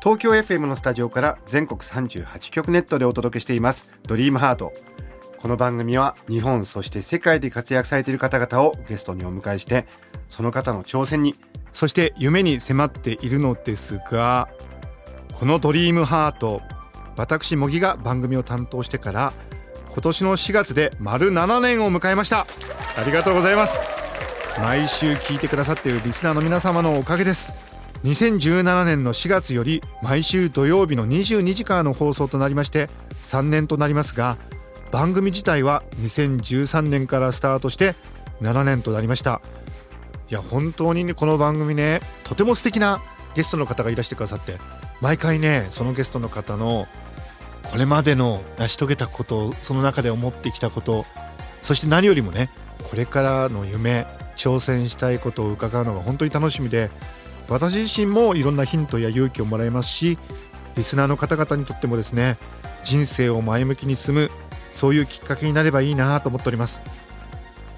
東京 FM のスタジオから全国38局ネットでお届けしています。ドリームハート。この番組は日本そして世界で活躍されている方々をゲストにお迎えしてその方の挑戦にそして夢に迫っているのですがこのドリームハート私茂木が番組を担当してから今年の4月で丸7年を迎えました。ありがとうございます。毎週聞いてくださっているリスナーの皆様のおかげです。2017年の4月より毎週土曜日の22時からの放送となりまして3年となりますが番組自体は2013年からスタートして7年となりました。いや本当にねこの番組ねとても素敵なゲストの方がいらしてくださって毎回ねそのゲストの方のこれまでの成し遂げたことその中で思ってきたことそして何よりもねこれからの夢挑戦したいことを伺うのが本当に楽しみで私自身もいろんなヒントや勇気をもらえますしリスナーの方々にとってもですね人生を前向きに進むそういうきっかけになればいいなと思っております。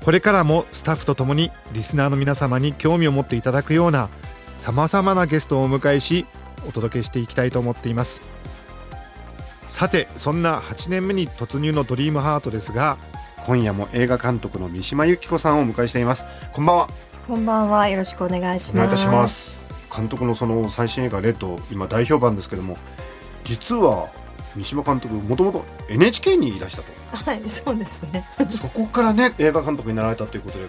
これからもスタッフとともにリスナーの皆様に興味を持っていただくようなさまざまなゲストをお迎えしお届けしていきたいと思っています。さてそんな8年目に突入のドリームハートですが今夜も映画監督の三島由紀子さんをお迎えしています。こんばんは。こんばんは。よろしくお願いします。監督のその最新映画レッド今大評判ですけども実は三島監督もともと NHK にいらしたと。はい、そうですね。そこからね映画監督になられたということで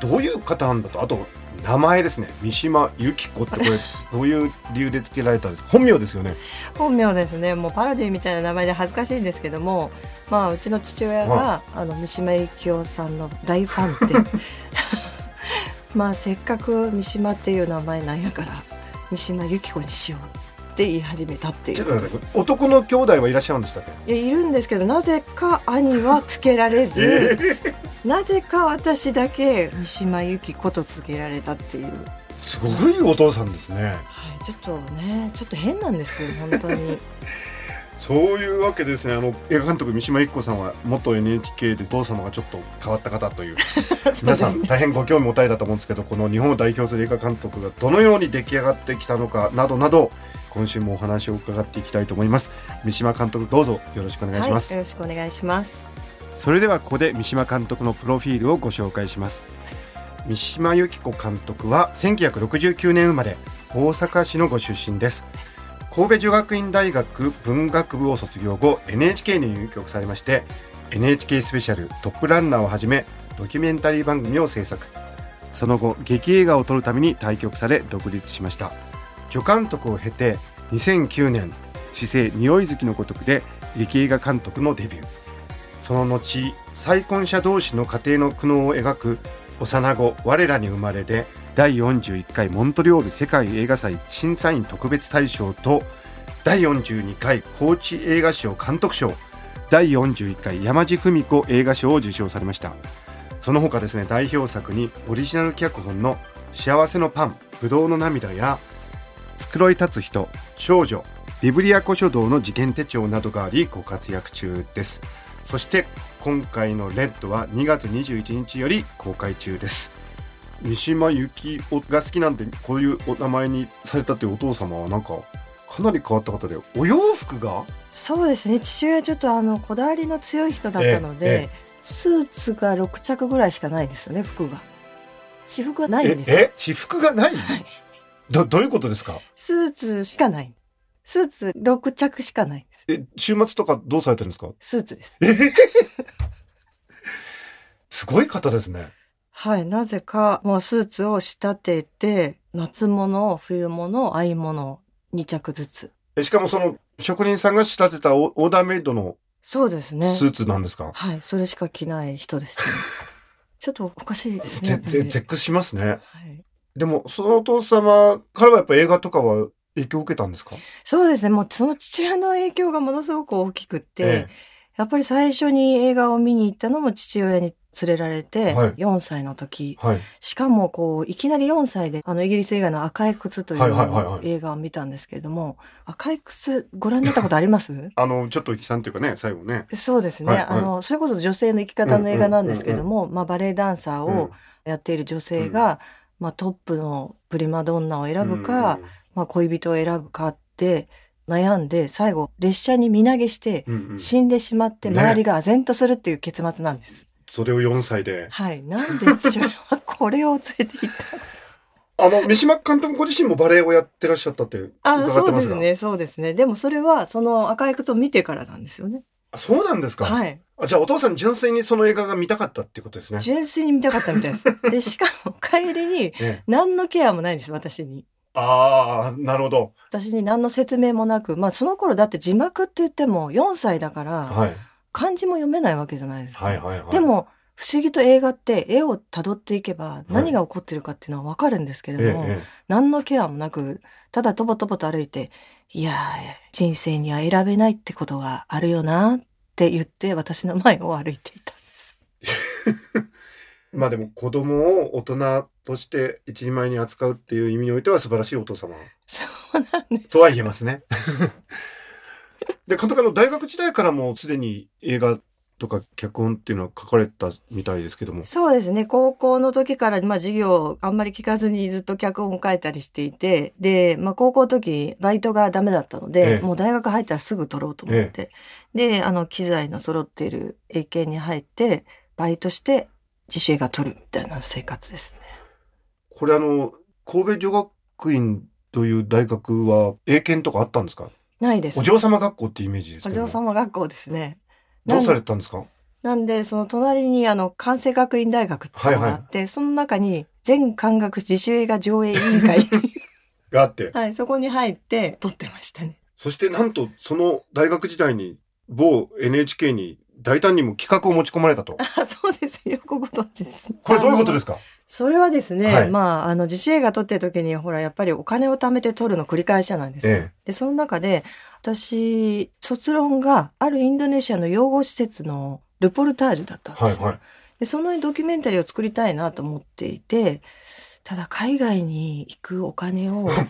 どういう方なんだと。あと名前ですね。三島由紀子ってこれ どういう理由で付けられたんですか？本名ですよね。本名ですね。もうパロディみたいな名前で恥ずかしいんですけども、まあうちの父親が、はあの三島由紀夫さんの大ファンで、まあせっかく三島っていう名前なんやから三島由紀子にしようって言い始めたっていちょう男の兄弟はいらっしゃるんでしたっけいやいるんですけどなぜか兄はつけられず、え ーなぜか私だけ三島由紀子とつけられたっていう。すごいお父さんですねはい、ちょっとね、ちょっと変なんですよ、本当に。そういうわけですねあの映画監督三島由紀子さんは元 NHK でお父様がちょっと変わった方という 皆さん大変ご興味持たれたと思うんですけどこの日本を代表する映画監督がどのように出来上がってきたのかなどなど今週もお話を伺っていきたいと思います。三島監督どうぞよろしくお願いします、はい、よろしくお願いします。それではここで三島監督のプロフィールをご紹介します。三島由紀子監督は1969年生まれ大阪市のご出身です神戸女学院大学文学部を卒業後 NHK に入局されまして NHK スペシャルトップランナーをはじめドキュメンタリー番組を制作。その後劇映画を撮るために対局され独立しました。助監督を経て2009年「姿勢匂い好きのごとく」で劇映画監督のデビュー。その後再婚者同士の家庭の苦悩を描く幼子我らに生まれで第41回モントリオール世界映画祭審査員特別大賞と第42回高知映画賞監督賞第41回山地文子映画賞を受賞されました。その他ですね代表作にオリジナル脚本の「幸せのパン不動の涙」や「繕い立つ人少女ビブリア古書道の事件手帳」などがありご活躍中です。そして今回の「レッド」は2月21日より公開中です。三島由紀夫が好きなんでこういうお名前にされたというお父様はなんかかなり変わった方でお洋服が？そうですね。父親ちょっとあのこだわりの強い人だったので、ええスーツが6着ぐらいしかないですよね、服が。私服はないんえですよ。え私服がない？はいどどういうことですか？スーツしかない。スーツ6着しかない。え週末とかどうされてるんですか？スーツです。すごい方ですねはい。なぜか、もうスーツを仕立てて、夏物、冬物、合い物、2着ずつ。えしかもその職人さんが仕立てたオオーダーメイドのそうですね。スーツなんですか、はい。それしか着ない人でした、ね。ちょっとおかしいですね。ぜぜ絶句しますねはい。でもそのお父様からはやっぱ映画とかは影響を受けたんですか？そうですね。もうその父親の影響がものすごく大きくって、えやっぱり最初に映画を見に行ったのも父親に連れられて、はい。4歳の時。はい。しかもこう、いきなり4歳で、あの、イギリス映画の赤い靴というい映画を見たんですけれども、赤い靴ご覧になったことあります？あの、ちょっと悲惨っていうかね、最後ね。そうですね、はいはい。あの、それこそ女性の生き方の映画なんですけれども、まあ、バレエダンサーをやっている女性が、まあ、トップのプリマドンナを選ぶか、まあ、恋人を選ぶかって悩んで、最後、列車に身投げして、死んでしまって、ね周りが唖然とするっていう結末なんです。それを4歳で。はい。なんで父親は これを連れて行った？あの、三島監督ご自身もバレエをやってらっしゃったって伺ってあ、ますがそうですね、そうですね。でもそれは、その赤い靴を見てからなんですよね。あそうなんですか。はい。あじゃあお父さん純粋にその映画が見たかったってことですね。純粋に見たかったみたいです。で、しかも帰りに、ええ、何のケアもないんです、私に。ああ、なるほど。私に何の説明もなく、まあその頃だって字幕って言っても4歳だから、はい。漢字も読めないわけじゃないですか。はいはいはい。で、も、不思議と映画って絵を辿っていけばい何が起こってるかっていうのはわかるんですけれええども、え何のケアもなく、ただとぼとぼと歩いて、いやー、人生には選べないってことがあるよなって言って私の前を歩いていたんです。えまあでも子供を大人として一人前に扱うっていう意味においては素晴らしいお父様そうなんです。とは言えますね。で、監督あの大学時代からもすでに映画とか脚本っていうのは書かれたみたいですけども。そうですね。高校の時から、まあ授業あんまり聞かずにずっと脚本を書いたりしていて、で、まあ高校の時バイトがダメだったので、ええもう大学入ったらすぐ取ろうと思って、で、あの機材の揃っている英検に入って、バイトして自主映画撮るみたいな生活ですね。これあの、神戸女学院という大学は英検とかあったんですか？ないです。お嬢様学校ってイメージですお。嬢様学校ですね。どうされてたんですか？なんで、その隣にあの、関西学院大学っていうのがあって、その中に全漢学自主映画上映委員会 があって。はい、そこに入って撮ってましたね。そしてなんとその大学時代に某 NHK に大胆にも企画を持ち込まれたと。あ、そうですよ。くご存知です。これどういうことですすかそれはですね、はいまあ、あの、自主映画撮ってる時に、ほら、やっぱりお金を貯めて撮るの繰り返しなんですよ。えで、その中で、私、卒論があるインドネシアの養護施設のルポルタージュだったんですよ。はいはい。で、そのドキュメンタリーを作りたいなと思っていて、ただ海外に行くお金を。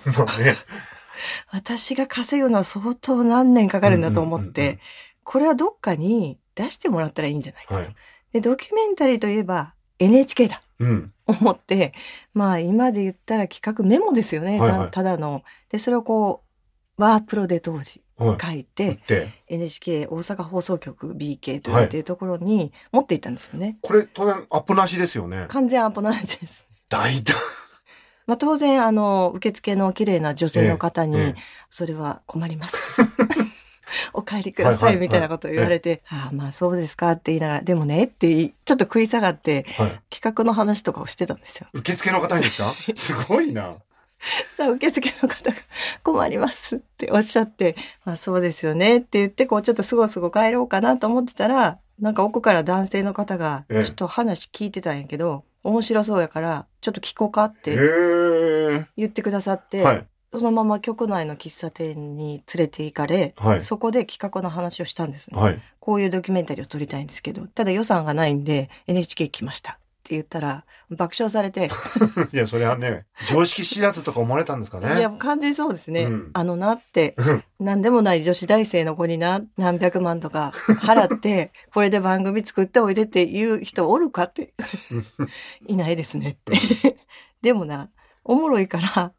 私が稼ぐのは相当何年かかるんだと思って、これはどっかに出してもらったらいいんじゃないかと。はい。で、ドキュメンタリーといえば NHK だ。うん。思って、まあ今で言ったら企画メモですよね。はいはいなただの。で、それをこう、ワープロで当時はい。書いて、で、NHK 大阪放送局 BK といるところに持っていったんですよね。これ当然アップなしですよね。完全アポなしです。大胆。まあ当然、あの、受付の綺麗な女性の方に、ええそれは困ります。お帰りくださいみたいなことを言われて、ああ、まあそうですかって言いながら、でもねってちょっと食い下がってはい。企画の話とかをしてたんですよ。受付の方にですか？すごいな。受付の方が困りますっておっしゃって、まあそうですよねって言って、こうちょっとすごすご帰ろうかなと思ってたら、なんか奥から男性の方が、ええちょっと話聞いてたんやけど、面白そうやから、ちょっと聞こうかっへてえ。言ってくださって、はい。そのまま局内の喫茶店に連れて行かれ、はい。そこで企画の話をしたんですね。はい。こういうドキュメンタリーを撮りたいんですけど、ただ予算がないんで NHK 来ましたって言ったら、爆笑されて、いや、それはね、常識知らずとか思われたんですかね。いや、完全にそうですね。うんあのなって、うんなんでもない女子大生の子にな、何百万とか払って、これで番組作っておいでっていう人おるかって、いないですねって。でもな、おもろいから、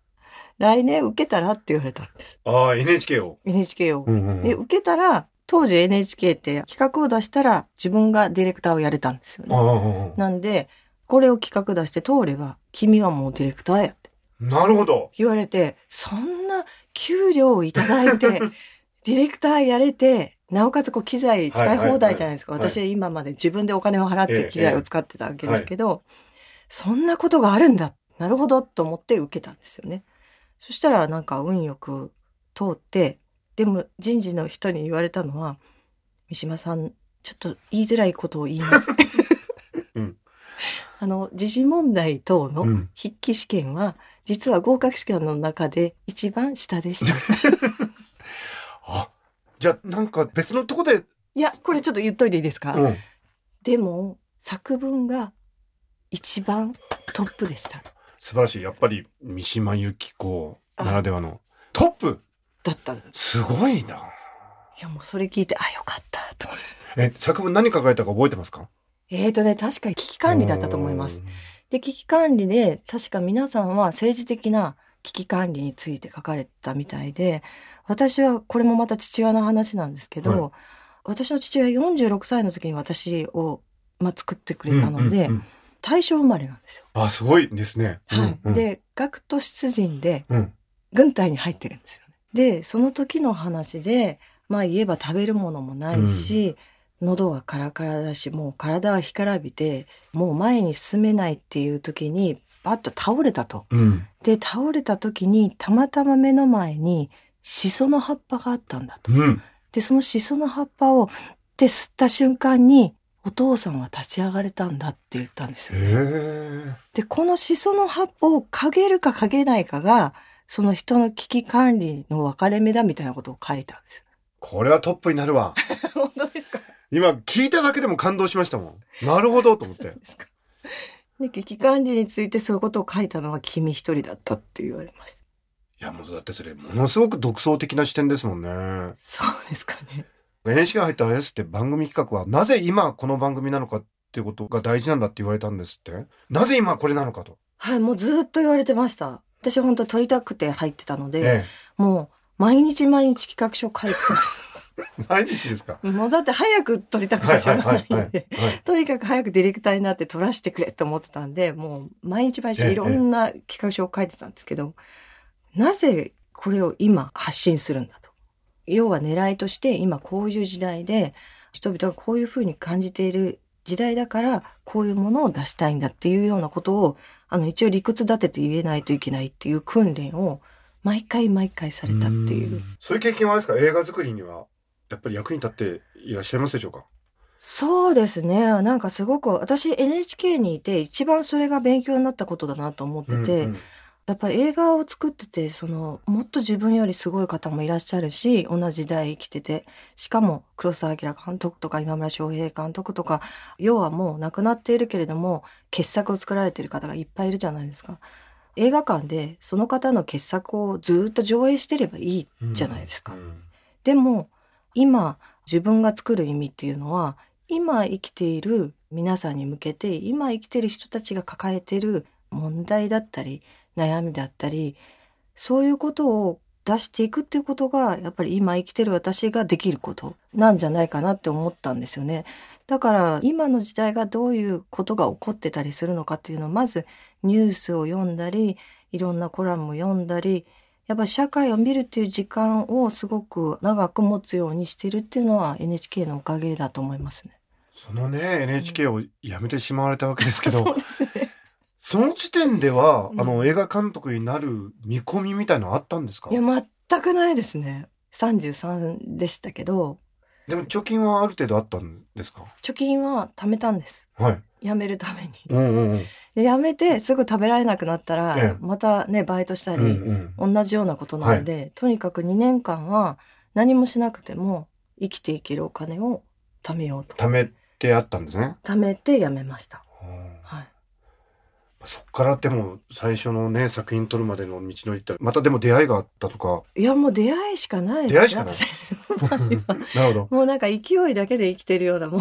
来年受けたらって言われたんです。ああ、NHK を。NHK を。うんうんで、受けたら、当時 NHK って企画を出したら自分がディレクターをやれたんですよああね。ああなんで、これを企画出して通れば、君はもうディレクターやってなるほど。言われて、そんな給料をいただいて、ディレクターやれて、なおかつこう機材使い放題じゃないですか。はいはいはい私は今まで自分でお金を払っええて機材を使ってたわけですけど、そんなことがあるんだ。なるほどと思って受けたんですよね。そしたらなんか運よく通って、でも人事の人に言われたのは、三島さん、ちょっと言いづらいことを言います。うん あの、時事問題等のうん筆記試験は実は合格試験の中で一番下でした。あ、じゃあなんか別のとこで、いや、これちょっと言っといていいですか、うん。でも、作文が一番トップでした。素晴らしい。やっぱり三島由紀子ならではのトップだったす。すごいな。いや、もうそれ聞いて、あ、よかった、と。え、作文何書かれたか覚えてますか？えーとね、確かに危機管理だったと思います。。で、危機管理で、確か皆さんは政治的な危機管理について書かれたみたいで、私は、これもまた父親の話なんですけど、はい私の父親46歳の時に私を、まあ、作ってくうんれたので、うんうん大正生まれなんですよ。あ、すごいですね。はい。うんうん、で、学徒出陣でうん。軍隊に入ってるんですよね。で、その時の話で、まあ言えば食べるものもないし、喉はカラカラだし、もう体は干からびて、もう前に進めないっていう時に、バッと倒れたと。うん。で、倒れた時に、たまたま目の前に、シソの葉っぱがあったんだと。うん。で、そのシソの葉っぱを、って吸った瞬間に、お父さんは立ち上がれたんだって言ったんですよ。へえ。で、このシソの葉っぱを嗅げるか嗅げないかが、その人の危機管理の分かれ目だみたいなことを書いたんです。これはトップになるわ。本当ですか？今聞いただけでも感動しましたもん。なるほどと思って。ですかで危機管理についてそういうことを書いたのは君一人だったって言われました。いや、もうだってそれ、ものすごく独創的な視点ですもんね。そうですかね。NHK が入ったあれですって番組企画は、なぜ今この番組なのかっていうことが大事なんだって言われたんですって？なぜ今これなのかと？はい、もうずっと言われてました。私本当撮りたくて入ってたので、えもう毎日毎日企画書書いてえ。毎日ですか？た。もうだって早く撮りたくはいてしょはいう。がないんで。はいとにかく早くディレクターになって撮らせてくれと思ってたんで、もう毎日毎日いろんな企画書を書いてたんですけど、なぜこれを今発信するんだと。要は狙いとして今こういう時代で人々がこういうふうに感じている時代だからこういうものを出したいんだっていうようなことをあの一応理屈立てて言えないといけないっていう訓練を毎回毎回されたっていう。そういう経験はあれですか？映画作りには、やっぱり役に立っていらっしゃいますでしょうか？そうですね。なんかすごく私 NHK にいて一番それが勉強になったことだなと思ってて、うんうんやっぱり映画を作ってて、その、もっと自分よりすごい方もいらっしゃるし、同じ時代生きてて、しかも黒澤明監督とか今村翔平監督とか、要はもう亡くなっているけれども、傑作を作られている方がいっぱいいるじゃないですか。映画館でその方の傑作をずっと上映してればいいじゃないですか。うんでも、今、自分が作る意味っていうのは、今生きている皆さんに向けて、今生きている人たちが抱えている問題だったり、悩みだったり、そういうことを出していくっていうことが、やっぱり今生きてる私ができることなんじゃないかなって思ったんですよね。だから、今の時代がどういうことが起こってたりするのかっていうのを、まずニュースを読んだり、いろんなコラムを読んだり、やっぱり社会を見るっていう時間をすごく長く持つようにしてるっていうのは NHK のおかげだと思いますね。そのね、NHK を辞めてしまわれたわけですけど、そうですね。その時点では、うんあの、映画監督になる見込みみたいのあったんですか？いや、全くないですね。33でしたけど、でも貯金はある程度あったんですか？貯金は貯めたんです。はい。辞めるために。うんうんうん。で辞めてすぐ食べられなくなったら、ええまたね、バイトしたり、うんうん同じようなことなので、とにかく2年間は何もしなくても生きていけるお金を貯めようと。貯めてあったんですね。貯めて辞めました。そっからでも最初のね作品撮るまでの道のりってまたでも出会いがあったとか。いや、もう出会いしかない。出会いしかない？私 なるほど。もうなんか勢いだけで生きてるようなもん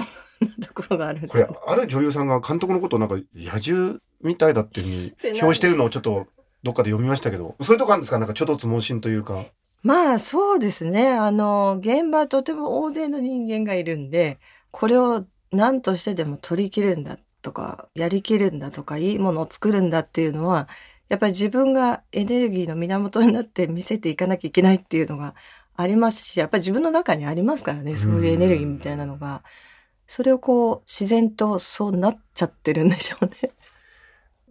なところがあるこれある女優さんが監督のことをなんか野獣みたいだっていうふうに表してるのをちょっとどっかで読みましたけど。そういうとこあるんですか？なんかちょっとつ盲信というか。まあそうですね。あの、現場はとても大勢の人間がいるんで、これを何としてでも取り切るんだとか、やりきるんだとか、いいものを作るんだっていうのは、やっぱり自分がエネルギーの源になって見せていかなきゃいけないっていうのがありますし、やっぱり自分の中にありますからね、そういうエネルギーみたいなのが。それをこう、自然とそうなっちゃってるんでしょうね。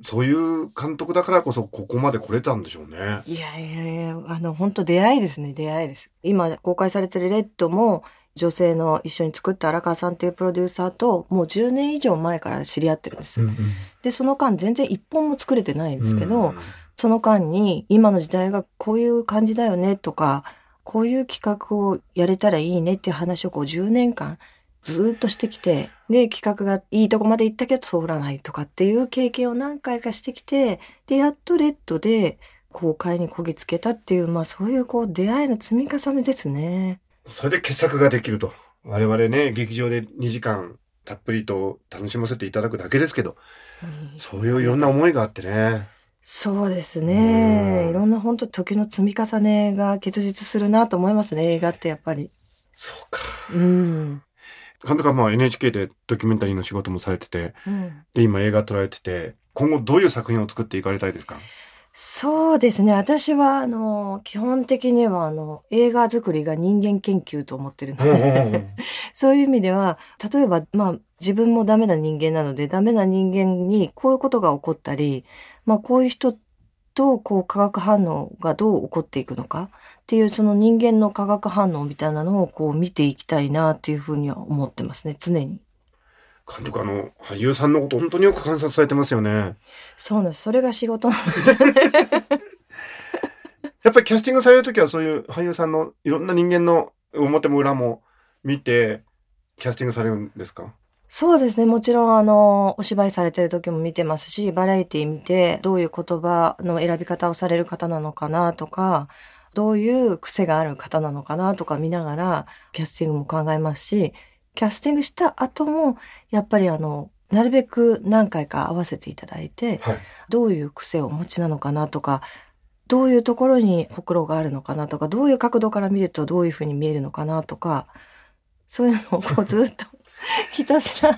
そういう監督だからこそここまで来れたんでしょうね。いやいやいや、あの、本当出会いですね、出会いです。今公開されてるレッドも、女性の一緒に作った荒川さんっていうプロデューサーと、もう10年以上前から知り合ってるんですよ。で、その間全然一本も作れてないんですけど、その間に今の時代がこういう感じだよねとか、こういう企画をやれたらいいねっていう話をこう10年間ずーっとしてきて、で、企画がいいとこまで行ったけど通らないとかっていう経験を何回かしてきて、で、やっとレッドで公開にこぎつけたっていう、まあそういうこう出会いの積み重ねですね。それで傑作ができると。我々ね、劇場で2時間たっぷりと楽しませていただくだけですけど、そういういろんな思いがあってね。そうですうね。んいろんな本当時の積み重ねが結実するなと思いますね、映画ってやっぱり。そうか。うん。監督はまあ NHK でドキュメンタリーの仕事もされてて、うんで、今映画撮られてて、今後どういう作品を作っていかれたいですか？そうですね。私は、あの、基本的には、あの、映画作りが人間研究と思ってるので、そういう意味では、例えば、まあ、自分もダメな人間なので、ダメな人間にこういうことが起こったり、まあ、こういう人と、こう、化学反応がどう起こっていくのかっていう、その人間の化学反応みたいなのを、こう、見ていきたいなっていうふうには思ってますね、常に。監督あの、俳優さんのこと本当によく観察されてますよね。そうなんです。それが仕事なんですよね。やっぱりキャスティングされるときはそういう俳優さんのいろんな人間の表も裏も見て、キャスティングされるんですか？そうですね。もちろん、あの、お芝居されてる時も見てますし、バラエティ見て、どういう言葉の選び方をされる方なのかなとか、どういう癖がある方なのかなとか見ながら、キャスティングも考えますし、キャスティングした後も、やっぱりあの、なるべく何回か合わせていただいて、はい。どういう癖をお持ちなのかなとか、どういうところにほくろがあるのかなとか、どういう角度から見るとどういうふうに見えるのかなとか、そういうのをこうずっと ひたすら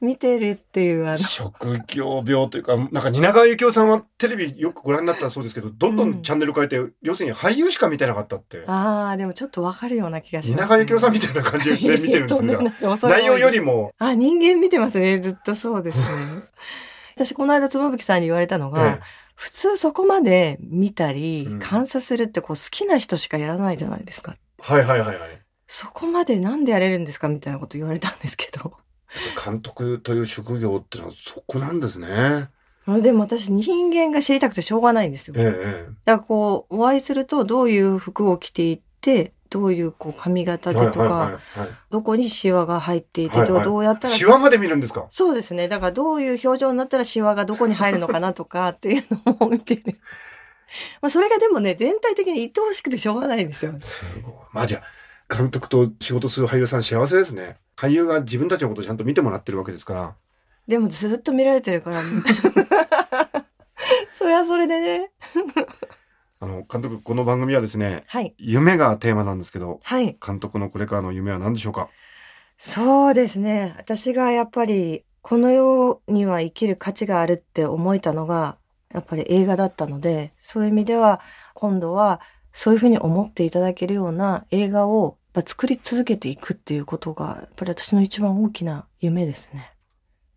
見てるっていう、あの、職業病というか、なんか蜷川幸雄さんはテレビよくご覧になったそうですけど、どんどんチャンネル変えて、要するに俳優しか見てなかったって。ああ、でもちょっとわかるような気がします、蜷川幸雄さんみたいな感じで見てるんです とんでもねない恐れ多い内容よりも、あ、人間見てますね。ずっとそうですね。私、この間、妻夫木さんに言われたのが、え普通そこまで見たりうん、観察するってこう好きな人しかやらないじゃないですか。えはいはいはいはい。そこまでなんでやれるんですかみたいなこと言われたんですけど。監督という職業ってのはそこなんですね。でも私人間が知りたくてしょうがないんですよ。ええだかえらこう、お会いするとどういう服を着ていって、どういうこう髪型えでとか、どこにシワが入っていて、はいはいどうやったら。シワまで見るんですか？そうですね。だからどういう表情になったらシワがどこに入るのかなとか っていうのを見てる。まあそれがでもね、全体的に愛おしくてしょうがないんですよ。すごい。まあじゃあ、監督と仕事する俳優さん幸せですね。俳優が自分たちのことをちゃんと見てもらってるわけですから。でもずっと見られてるから。それはそれでね。あの、監督、この番組はですね、はい。夢がテーマなんですけど、はい。監督のこれからの夢は何でしょうか？そうですね。私がやっぱり、この世には生きる価値があるって思えたのが、やっぱり映画だったので、そういう意味では、今度は、そういうふうに思っていただけるような映画をやっぱ作り続けていくっていうことが、やっぱり私の一番大きな夢ですね。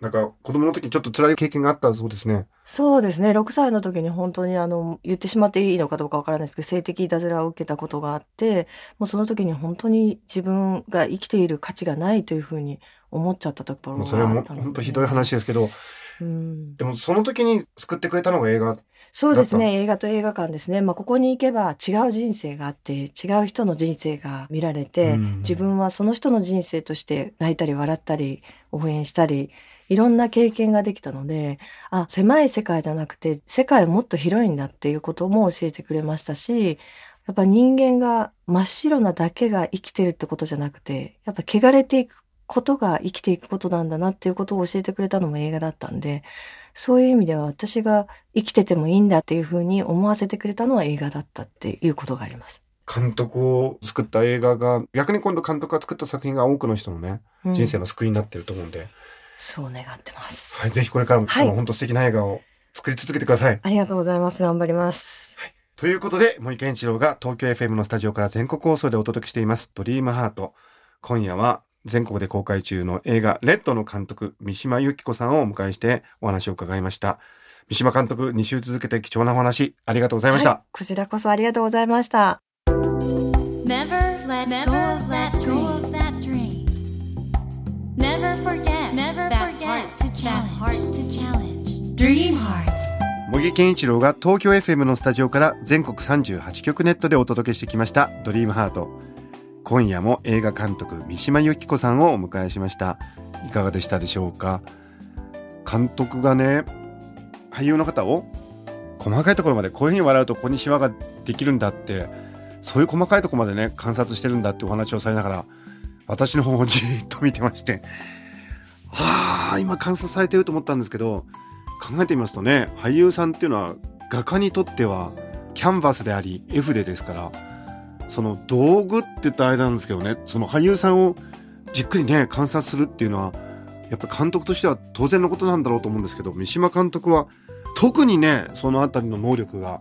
なんか、子供の時にちょっと辛い経験があったそうですね。そうですね。6歳の時に本当にあの、言ってしまっていいのかどうかわからないですけど、性的いたずらを受けたことがあって、もうその時に本当に自分が生きている価値がないというふうに思っちゃったところがあもうそれはもうったので本当ひどい話ですけど、うん。でもその時に救ってくれたのが映画。そうですね。映画と映画館ですね。まあ、ここに行けば違う人生があって、違う人の人生が見られて、うん自分はその人の人生として泣いたり笑ったり、応援したり、いろんな経験ができたので、あ、狭い世界じゃなくて、世界はもっと広いんだっていうことも教えてくれましたし、やっぱ人間が真っ白なだけが生きてるってことじゃなくて、やっぱ汚れていくことが生きていくことなんだなっていうことを教えてくれたのも映画だったんで、そういう意味では私が生きててもいいんだっていうふうに思わせてくれたのは映画だったっていうことがあります。監督を作った映画が、逆に今度監督が作った作品が多くの人のね、うん人生の救いになってると思うんで、そう願ってます。はい、ぜひこれからも、はいこの本当素敵な映画を作り続けてください。ありがとうございます。頑張ります。ということで、森健一郎が東京 FM のスタジオから全国放送でお届けしています、ドリームハート。今夜は全国で公開中の映画、レッドの監督、三島由紀子さんをお迎えしてお話を伺いました。三島監督、2週続けて貴重なお話、ありがとうございました。はいこちらこそありがとうございました。Never let go of that dream. Never forget, never forget to challenge. Dream Heart 茂木健一郎が東京 FM のスタジオから全国38局ネットでお届けしてきました「ドリームハート今夜も映画監督三島由紀子さんをお迎えしました。いかがでしたでしょうか？監督がね俳優の方を細かいところまでこういうふうに笑うとここにシワができるんだってそういう細かいとこまでね観察してるんだってお話をされながら私の方をじっと見てまして。はあ今観察されてると思ったんですけど考えてみますとね俳優さんっていうのは画家にとってはキャンバスであり絵筆ですからその道具って言ったらあれなんですけどねその俳優さんをじっくりね観察するっていうのはやっぱ監督としては当然のことなんだろうと思うんですけど三島監督は特にねその辺りの能力が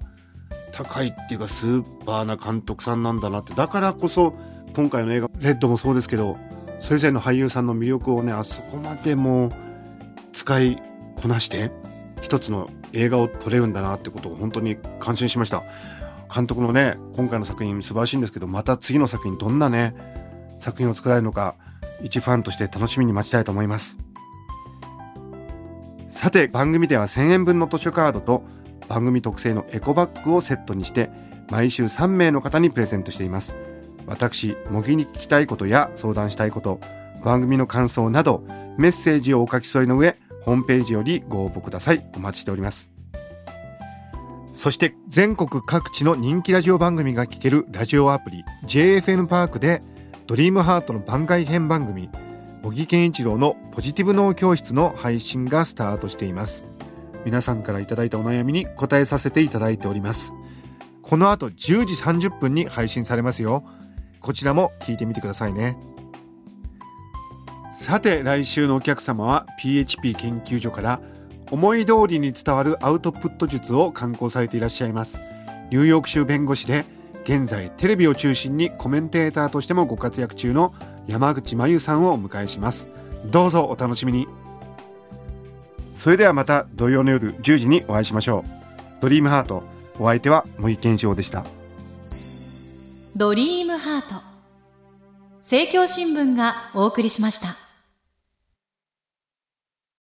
高いっていうかスーパーな監督さんなんだなってだからこそ今回の映画「レッド」もそうですけどそれぞれの俳優さんの魅力をねあそこまでも使いこなして一つの映画を撮れるんだなってことを本当に感心しました。監督のね今回の作品素晴らしいんですけどまた次の作品どんなね作品を作られるのか一ファンとして楽しみに待ちたいと思います。さて番組では1000円分の図書カードと番組特製のエコバッグをセットにして毎週3名の方にプレゼントしています。私模擬に聞きたいことや相談したいこと番組の感想などメッセージをお書き添えの上ホームページよりご応募ください。お待ちしております。そして全国各地の人気ラジオ番組が聴けるラジオアプリ JFN パークでドリームハートの番外編番組茂木健一郎のポジティブ脳教室の配信がスタートしています。皆さんからいただいたお悩みに答えさせていただいております。この後10時30分に配信されますよ。こちらも聞いてみてくださいね。さて来週のお客様は PHP 研究所から思い通りに伝わるアウトプット術を刊行されていらっしゃいます。ニューヨーク州弁護士で現在テレビを中心にコメンテーターとしてもご活躍中の山口真由さんをお迎えします。どうぞお楽しみに。それではまた土曜の夜10時にお会いしましょう。ドリームハートお相手は森健一郎でした。ドリームハート。政教新聞がお送りしました。